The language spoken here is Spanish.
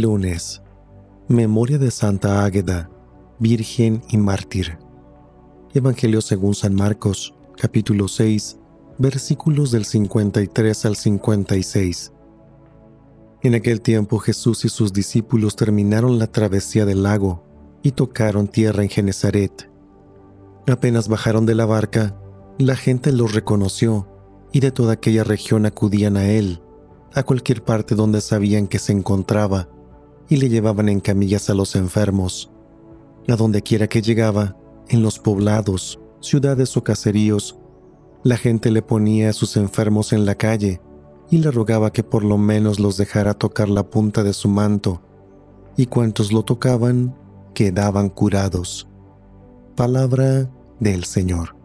Lunes. Memoria de Santa Águeda, Virgen y Mártir. Evangelio según San Marcos, capítulo 6, versículos del 53 al 56. En aquel tiempo Jesús y sus discípulos terminaron la travesía del lago y tocaron tierra en Genezaret. Apenas bajaron de la barca, la gente los reconoció y de toda aquella región acudían a él, a cualquier parte donde sabían que se encontraba, y le llevaban en camillas a los enfermos. A donde quiera que llegaba, en los poblados, ciudades o caseríos, la gente le ponía a sus enfermos en la calle y le rogaba que por lo menos los dejara tocar la punta de su manto, y cuantos lo tocaban quedaban curados. Palabra del Señor.